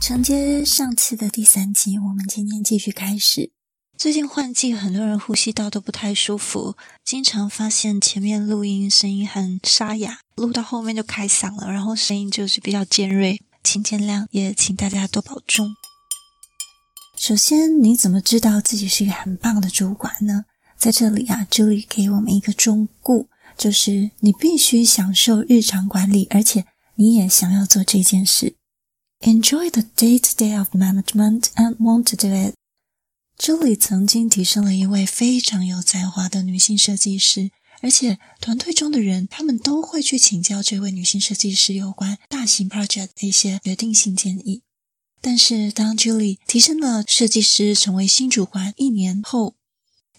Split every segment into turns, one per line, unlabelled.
承接上次的第三集，我们今天继续开始。最近换季，很多人呼吸道都不太舒服，经常发现前面录音声音很沙哑，录到后面就开嗓了，然后声音就是比较尖锐，请见谅，也请大家多保重。首先，你怎么知道自己是一个很棒的主管呢？在这里啊，Julie 给我们一个忠告，就是你必须享受日常管理，而且你也想要做这件事。Enjoy the day-to-day of management and want to do it. Julie 曾经提升了一位非常有才华的女性设计师，而且团队中的人他们都会去请教这位女性设计师有关大型 project 的一些决定性建议。但是当 Julie 提升了设计师，成为新主管一年后，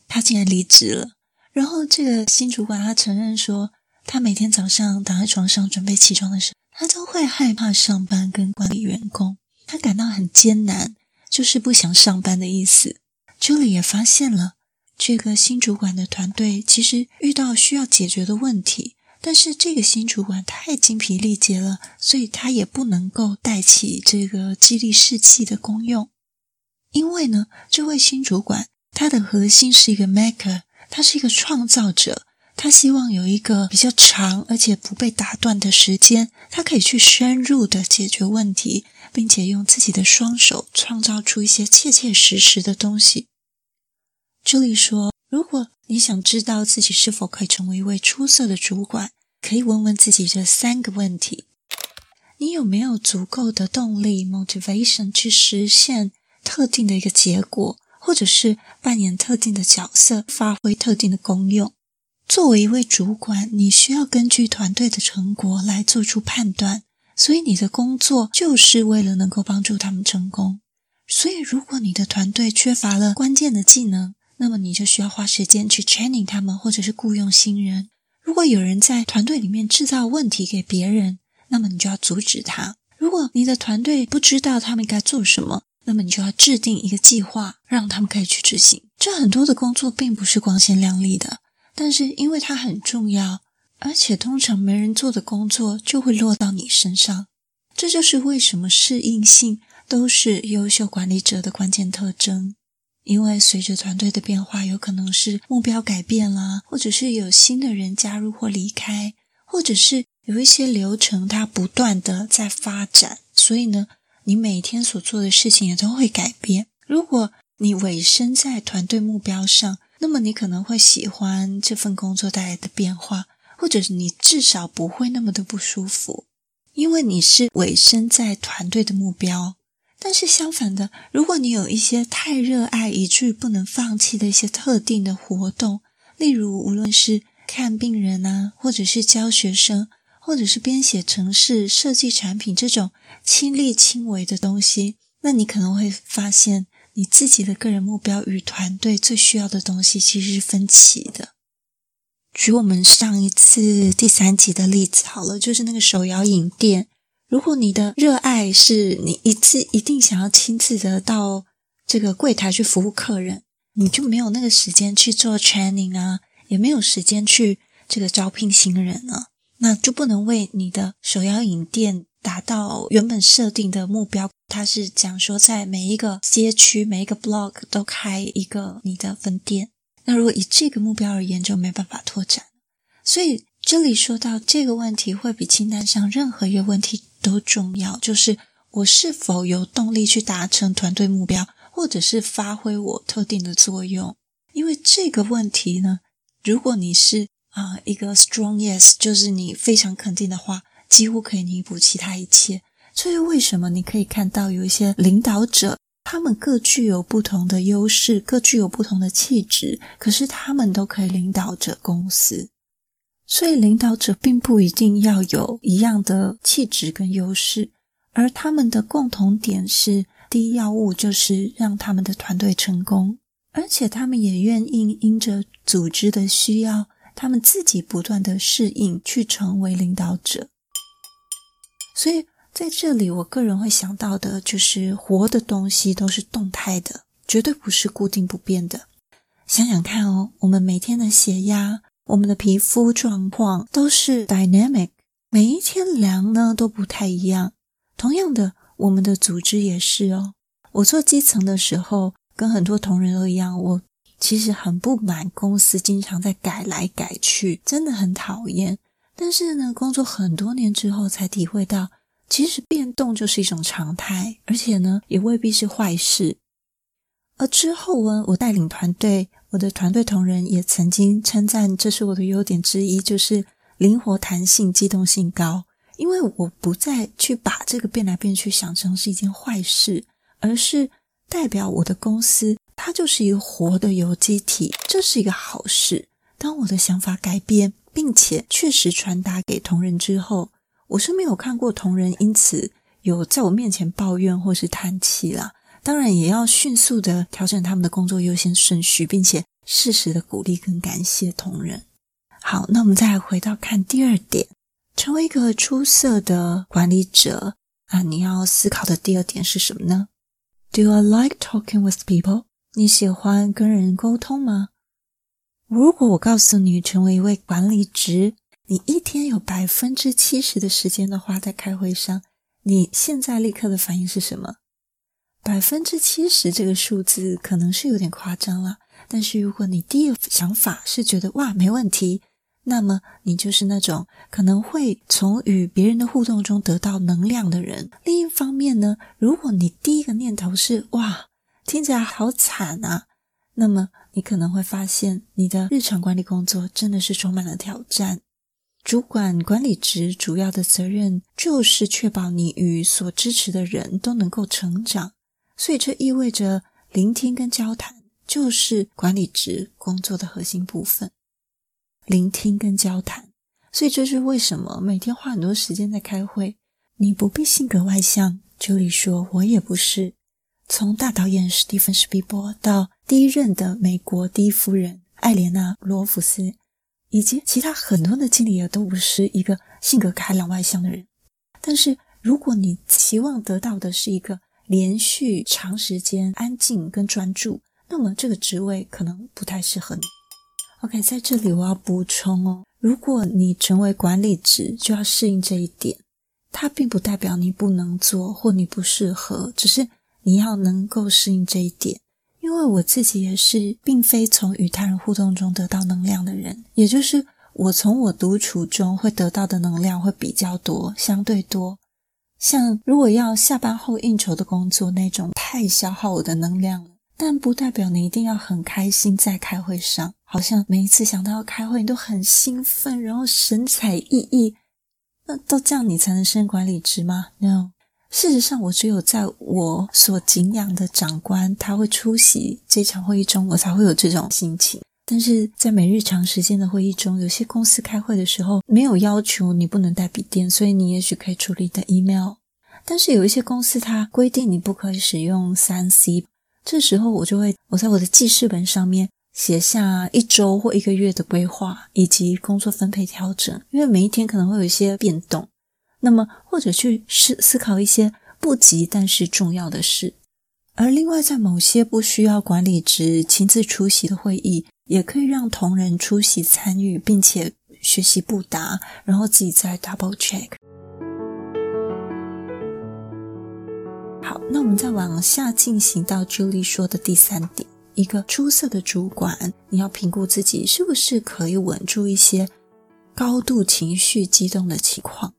她竟然离职了，然后这个新主管他承认说，他每天早上躺在床上准备起床的时候，他都会害怕上班跟管理员工，他感到很艰难，就是不想上班的意思。Julie 也发现了这个新主管的团队其实遇到需要解决的问题，但是这个新主管太精疲力竭了，所以他也不能够带起这个激励士气的功用，因为呢，这位新主管。他的核心是一个 maker，他是一个创造者，他希望有一个比较长而且不被打断的时间，他可以去深入的解决问题，并且用自己的双手创造出一些切切实实的东西。朱莉说：“如果你想知道自己是否可以成为一位出色的主管，可以问问自己这三个问题：你有没有足够的动力 （motivation） 去实现特定的一个结果？”或者是扮演特定的角色，发挥特定的功用。作为一位主管，你需要根据团队的成果来做出判断，所以你的工作就是为了能够帮助他们成功。所以，如果你的团队缺乏了关键的技能，那么你就需要花时间去 training 他们，或者是雇佣新人。如果有人在团队里面制造问题给别人，那么你就要阻止他。如果你的团队不知道他们该做什么，那么你就要制定一个计划，让他们可以去执行。这很多的工作并不是光鲜亮丽的，但是因为它很重要，而且通常没人做的工作就会落到你身上。这就是为什么适应性都是优秀管理者的关键特征。因为随着团队的变化，有可能是目标改变啦，或者是有新的人加入或离开，或者是有一些流程它不断的在发展，所以呢。你每天所做的事情也都会改变。如果你委身在团队目标上，那么你可能会喜欢这份工作带来的变化，或者是你至少不会那么的不舒服，因为你是委身在团队的目标。但是相反的，如果你有一些太热爱以至于不能放弃的一些特定的活动，例如无论是看病人啊，或者是教学生。或者是编写程式、设计产品这种亲力亲为的东西，那你可能会发现你自己的个人目标与团队最需要的东西其实是分歧的。举我们上一次第三集的例子好了，就是那个手摇饮店。如果你的热爱是你一次一定想要亲自的到这个柜台去服务客人，你就没有那个时间去做 training 啊，也没有时间去这个招聘新人了。那就不能为你的手摇饮店达到原本设定的目标。它是讲说，在每一个街区、每一个 block 都开一个你的分店。那如果以这个目标而言，就没办法拓展。所以这里说到这个问题，会比清单上任何一个问题都重要，就是我是否有动力去达成团队目标，或者是发挥我特定的作用。因为这个问题呢，如果你是啊，一个 strong yes 就是你非常肯定的话，几乎可以弥补其他一切。所以为什么？你可以看到有一些领导者，他们各具有不同的优势，各具有不同的气质，可是他们都可以领导着公司。所以，领导者并不一定要有一样的气质跟优势，而他们的共同点是：第一要务就是让他们的团队成功，而且他们也愿意因着组织的需要。他们自己不断的适应，去成为领导者。所以在这里，我个人会想到的就是，活的东西都是动态的，绝对不是固定不变的。想想看哦，我们每天的血压、我们的皮肤状况都是 dynamic，每一天量呢都不太一样。同样的，我们的组织也是哦。我做基层的时候，跟很多同仁都一样，我其实很不满公司经常在改来改去，真的很讨厌。但是呢，工作很多年之后才体会到，其实变动就是一种常态，而且呢，也未必是坏事。而之后呢，我带领团队，我的团队同仁也曾经称赞，这是我的优点之一，就是灵活、弹性、机动性高。因为我不再去把这个变来变去想成是一件坏事。而是代表我的公司，它就是一个活的有机体，这是一个好事。当我的想法改变，并且确实传达给同仁之后，我是没有看过同仁因此有在我面前抱怨或是叹气啦。当然，也要迅速的调整他们的工作优先顺序，并且适时的鼓励跟感谢同仁。好，那我们再回到看第二点，成为一个出色的管理者啊，你要思考的第二点是什么呢？Do you like talking with people？你喜欢跟人沟通吗？如果我告诉你，成为一位管理职，你一天有百分之七十的时间都花在开会上，你现在立刻的反应是什么？百分之七十这个数字可能是有点夸张了，但是如果你第一个想法是觉得哇，没问题。那么你就是那种可能会从与别人的互动中得到能量的人。另一方面呢，如果你第一个念头是“哇，听起来好惨啊”，那么你可能会发现你的日常管理工作真的是充满了挑战。主管管理职主要的责任就是确保你与所支持的人都能够成长，所以这意味着聆听跟交谈就是管理职工作的核心部分。聆听跟交谈，所以这是为什么每天花很多时间在开会。你不必性格外向，Julie 说，我也不是。从大导演史蒂芬·史匹柏到第一任的美国第一夫人艾莲娜·罗福斯，以及其他很多的经理也都不是一个性格开朗外向的人。但是，如果你期望得到的是一个连续长时间安静跟专注，那么这个职位可能不太适合你。OK，在这里我要补充哦，如果你成为管理职，就要适应这一点。它并不代表你不能做或你不适合，只是你要能够适应这一点。因为我自己也是，并非从与他人互动中得到能量的人，也就是我从我独处中会得到的能量会比较多，相对多。像如果要下班后应酬的工作那种，太消耗我的能量了。但不代表你一定要很开心在开会上，好像每一次想到要开会，你都很兴奋，然后神采奕奕。那都这样你才能升管理职吗？No，事实上，我只有在我所敬仰的长官他会出席这场会议中，我才会有这种心情。但是在每日长时间的会议中，有些公司开会的时候没有要求你不能带笔电，所以你也许可以处理的 email。但是有一些公司它规定你不可以使用三 C。这时候我就会，我在我的记事本上面写下一周或一个月的规划以及工作分配调整，因为每一天可能会有一些变动。那么或者去思思考一些不急但是重要的事。而另外，在某些不需要管理职亲自出席的会议，也可以让同仁出席参与，并且学习不达，然后自己再 double check。好，那我们再往下进行到 Julie 说的第三点，一个出色的主管，你要评估自己是不是可以稳住一些高度情绪激动的情况。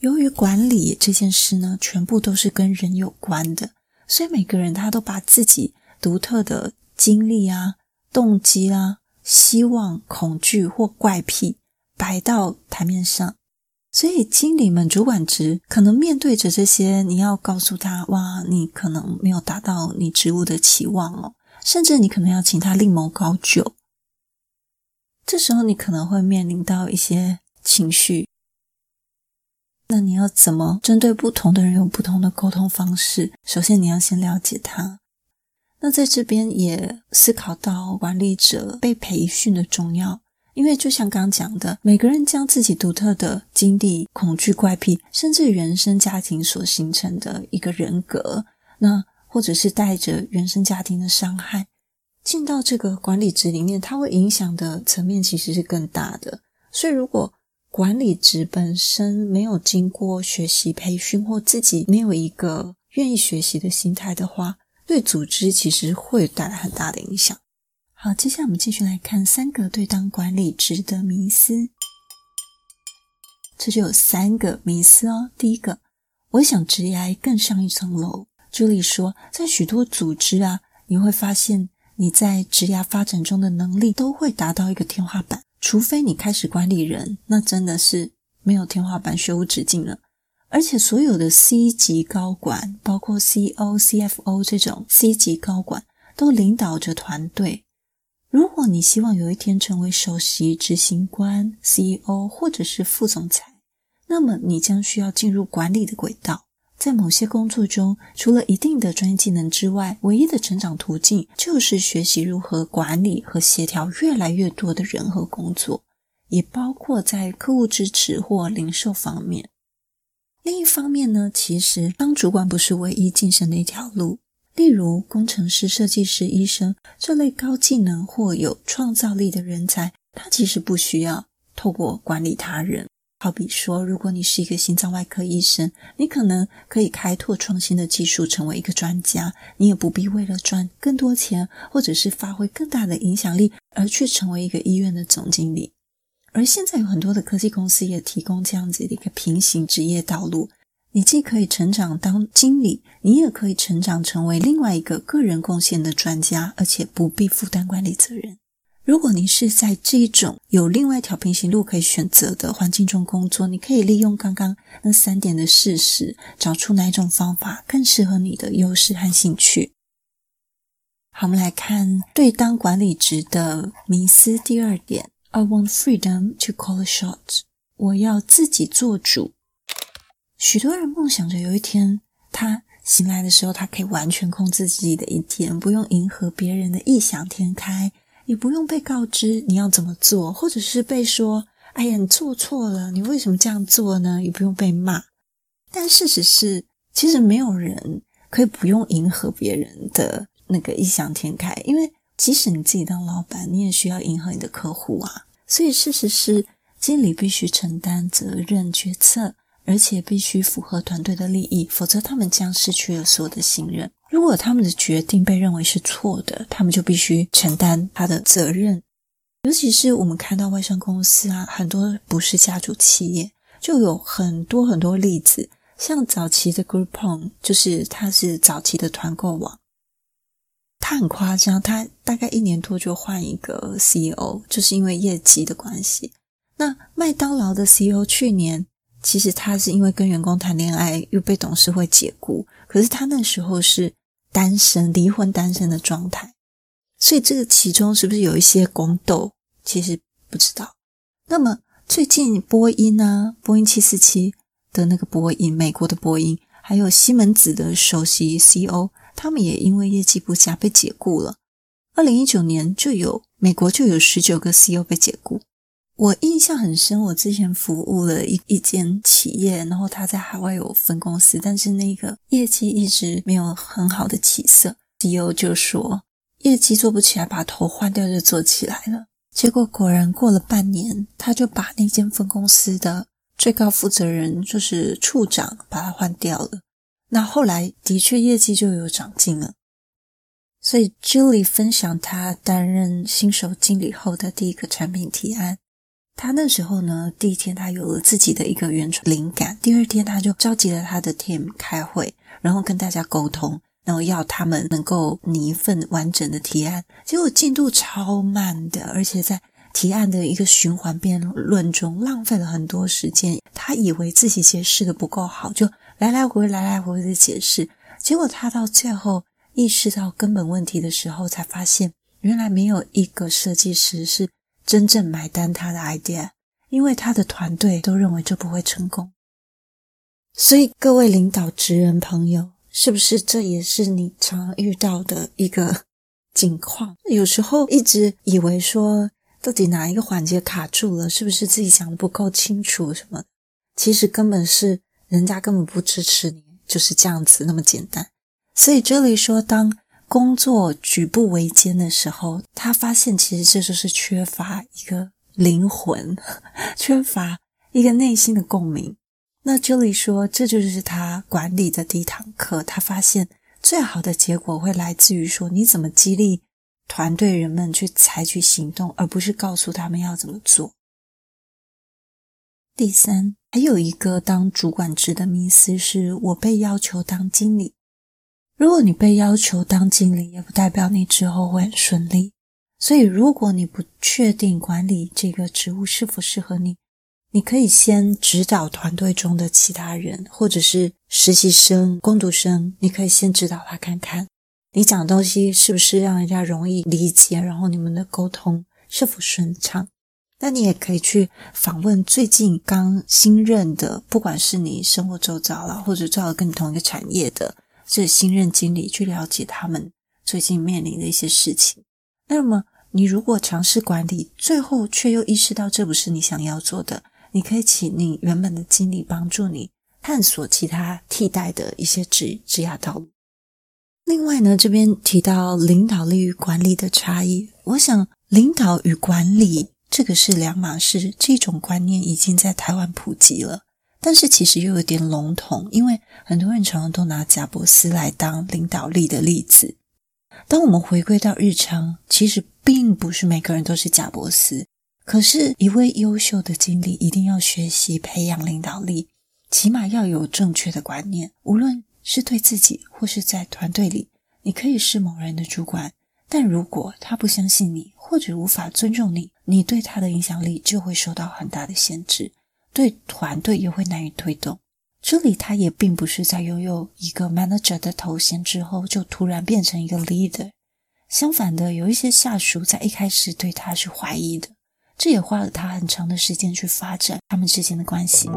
由于管理这件事呢，全部都是跟人有关的，所以每个人他都把自己独特的经历啊、动机啊、希望、恐惧或怪癖摆到台面上。所以，经理们、主管职可能面对着这些，你要告诉他：哇，你可能没有达到你职务的期望哦，甚至你可能要请他另谋高就。这时候，你可能会面临到一些情绪。那你要怎么针对不同的人有不同的沟通方式？首先，你要先了解他。那在这边也思考到管理者被培训的重要。因为就像刚讲的，每个人将自己独特的经历、恐惧、怪癖，甚至原生家庭所形成的一个人格，那或者是带着原生家庭的伤害，进到这个管理职里面，它会影响的层面其实是更大的。所以，如果管理职本身没有经过学习培训，或自己没有一个愿意学习的心态的话，对组织其实会带来很大的影响。好，接下来我们继续来看三个对当管理职的迷思。这就有三个迷思哦。第一个，我想职涯更上一层楼。朱莉说，在许多组织啊，你会发现你在职涯发展中的能力都会达到一个天花板，除非你开始管理人，那真的是没有天花板，学无止境了。而且所有的 C 级高管，包括 CEO、CFO 这种 C 级高管，都领导着团队。如果你希望有一天成为首席执行官、CEO 或者是副总裁，那么你将需要进入管理的轨道。在某些工作中，除了一定的专业技能之外，唯一的成长途径就是学习如何管理和协调越来越多的人和工作，也包括在客户支持或零售方面。另一方面呢，其实当主管不是唯一晋升的一条路。例如，工程师、设计师、医生这类高技能或有创造力的人才，他其实不需要透过管理他人。好比说，如果你是一个心脏外科医生，你可能可以开拓创新的技术，成为一个专家。你也不必为了赚更多钱，或者是发挥更大的影响力，而去成为一个医院的总经理。而现在有很多的科技公司也提供这样子的一个平行职业道路。你既可以成长当经理，你也可以成长成为另外一个个人贡献的专家，而且不必负担管理责任。如果你是在这一种有另外一条平行路可以选择的环境中工作，你可以利用刚刚那三点的事实，找出哪一种方法更适合你的优势和兴趣。好，我们来看对当管理职的迷思第二点：I want freedom to call a shot。我要自己做主。许多人梦想着有一天，他醒来的时候，他可以完全控制自己的一天，不用迎合别人的异想天开。你不用被告知你要怎么做，或者是被说“哎呀，你做错了，你为什么这样做呢？”也不用被骂。但事实是，其实没有人可以不用迎合别人的那个异想天开，因为即使你自己当老板，你也需要迎合你的客户啊。所以事实是，经理必须承担责任、决策，而且必须符合团队的利益，否则他们将失去了所有的信任。如果他们的决定被认为是错的，他们就必须承担他的责任。尤其是我们看到外商公司啊，很多不是家族企业，就有很多很多例子。像早期的 Groupon，就是它是早期的团购网，它很夸张，它大概一年多就换一个 CEO，就是因为业绩的关系。那麦当劳的 CEO 去年，其实他是因为跟员工谈恋爱，又被董事会解雇，可是他那时候是。单身、离婚、单身的状态，所以这个其中是不是有一些宫斗？其实不知道。那么最近波音啊，波音七四七的那个波音，美国的波音，还有西门子的首席 CEO，他们也因为业绩不佳被解雇了。二零一九年就有美国就有十九个 CEO 被解雇。我印象很深，我之前服务了一一间企业，然后他在海外有分公司，但是那个业绩一直没有很好的起色。CEO 就说业绩做不起来，把头换掉就做起来了。结果果然过了半年，他就把那间分公司的最高负责人，就是处长，把他换掉了。那后来的确业绩就有长进了。所以 Julie 分享他担任新手经理后的第一个产品提案。他那时候呢，第一天他有了自己的一个原创灵感，第二天他就召集了他的 team 开会，然后跟大家沟通，然后要他们能够拟一份完整的提案。结果进度超慢的，而且在提案的一个循环辩论中浪费了很多时间。他以为自己解释的不够好，就来来回回来来回回的解释。结果他到最后意识到根本问题的时候，才发现原来没有一个设计师是。真正买单他的 idea，因为他的团队都认为这不会成功。所以各位领导职人朋友，是不是这也是你常遇到的一个 境况？有时候一直以为说，到底哪一个环节卡住了，是不是自己想的不够清楚什么？其实根本是人家根本不支持你，就是这样子那么简单。所以这里说，当工作举步维艰的时候，他发现其实这就是缺乏一个灵魂，缺乏一个内心的共鸣。那 Julie 说，这就是他管理的第一堂课。他发现最好的结果会来自于说，你怎么激励团队人们去采取行动，而不是告诉他们要怎么做。第三，还有一个当主管职的迷思是，我被要求当经理。如果你被要求当经理，也不代表你之后会很顺利。所以，如果你不确定管理这个职务是否适合你，你可以先指导团队中的其他人，或者是实习生、工读生，你可以先指导他看看，你讲的东西是不是让人家容易理解，然后你们的沟通是否顺畅。那你也可以去访问最近刚新任的，不管是你生活周遭了，或者正好跟你同一个产业的这新任经理，去了解他们最近面临的一些事情。那么，你如果尝试管理，最后却又意识到这不是你想要做的。你可以请你原本的经理帮助你探索其他替代的一些职职业道路。另外呢，这边提到领导力与管理的差异，我想领导与管理这个是两码事，这种观念已经在台湾普及了，但是其实又有点笼统，因为很多人常常都拿贾伯斯来当领导力的例子。当我们回归到日常，其实并不是每个人都是贾伯斯。可是，一位优秀的经理一定要学习培养领导力，起码要有正确的观念。无论是对自己，或是在团队里，你可以是某人的主管，但如果他不相信你，或者无法尊重你，你对他的影响力就会受到很大的限制，对团队也会难以推动。这里，他也并不是在拥有一个 manager 的头衔之后，就突然变成一个 leader。相反的，有一些下属在一开始对他是怀疑的。这也花了他很长的时间去发展他们之间的关系。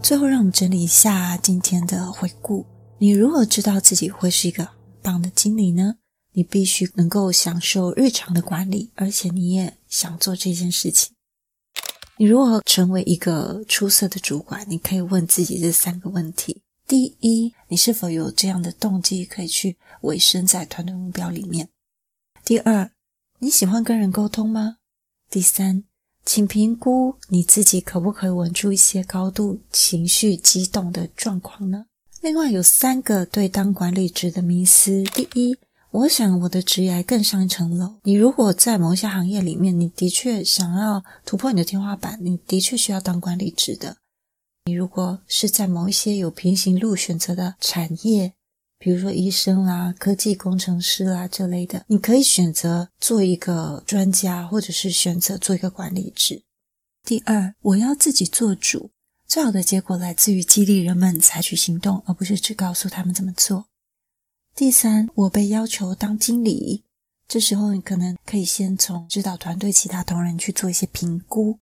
最后，让我们整理一下今天的回顾。你如何知道自己会是一个棒的经理呢？你必须能够享受日常的管理，而且你也想做这件事情。你如何成为一个出色的主管？你可以问自己这三个问题：第一，你是否有这样的动机可以去委身在团队目标里面？第二，你喜欢跟人沟通吗？第三，请评估你自己可不可以稳住一些高度情绪激动的状况呢？另外有三个对当管理职的迷思：第一，我想我的职业更上一层楼。你如果在某一些行业里面，你的确想要突破你的天花板，你的确需要当管理职的。你如果是在某一些有平行路选择的产业。比如说医生啦、科技工程师啦这类的，你可以选择做一个专家，或者是选择做一个管理职。第二，我要自己做主，最好的结果来自于激励人们采取行动，而不是只告诉他们怎么做。第三，我被要求当经理，这时候你可能可以先从指导团队其他同仁去做一些评估。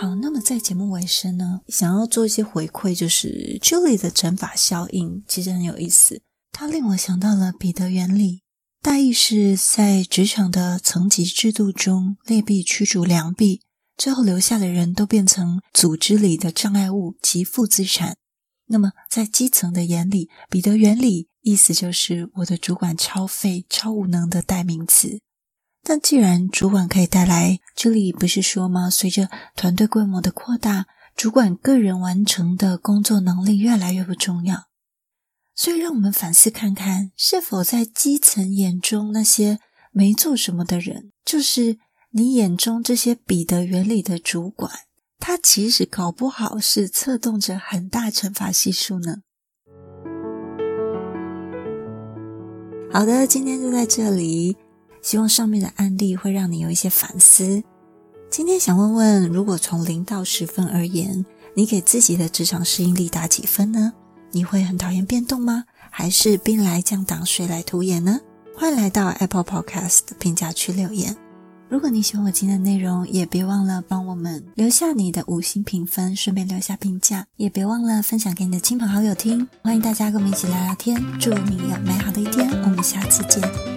好，那么在节目尾声呢，想要做一些回馈，就是 Julie 的乘法效应其实很有意思，它令我想到了彼得原理，大意是在职场的层级制度中，劣币驱逐良币，最后留下的人都变成组织里的障碍物及负资产。那么在基层的眼里，彼得原理意思就是我的主管超废、超无能的代名词。但既然主管可以带来，这里不是说吗？随着团队规模的扩大，主管个人完成的工作能力越来越不重要。所以，让我们反思看看，是否在基层眼中那些没做什么的人，就是你眼中这些彼得原理的主管，他其实搞不好是策动着很大惩罚系数呢？好的，今天就在这里。希望上面的案例会让你有一些反思。今天想问问，如果从零到十分而言，你给自己的职场适应力打几分呢？你会很讨厌变动吗？还是兵来将挡，水来土掩呢？欢迎来到 Apple Podcast 评价区留言。如果你喜欢我今天的内容，也别忘了帮我们留下你的五星评分，顺便留下评价，也别忘了分享给你的亲朋好友听。欢迎大家跟我们一起聊聊天，祝你有美好的一天，我们下次见。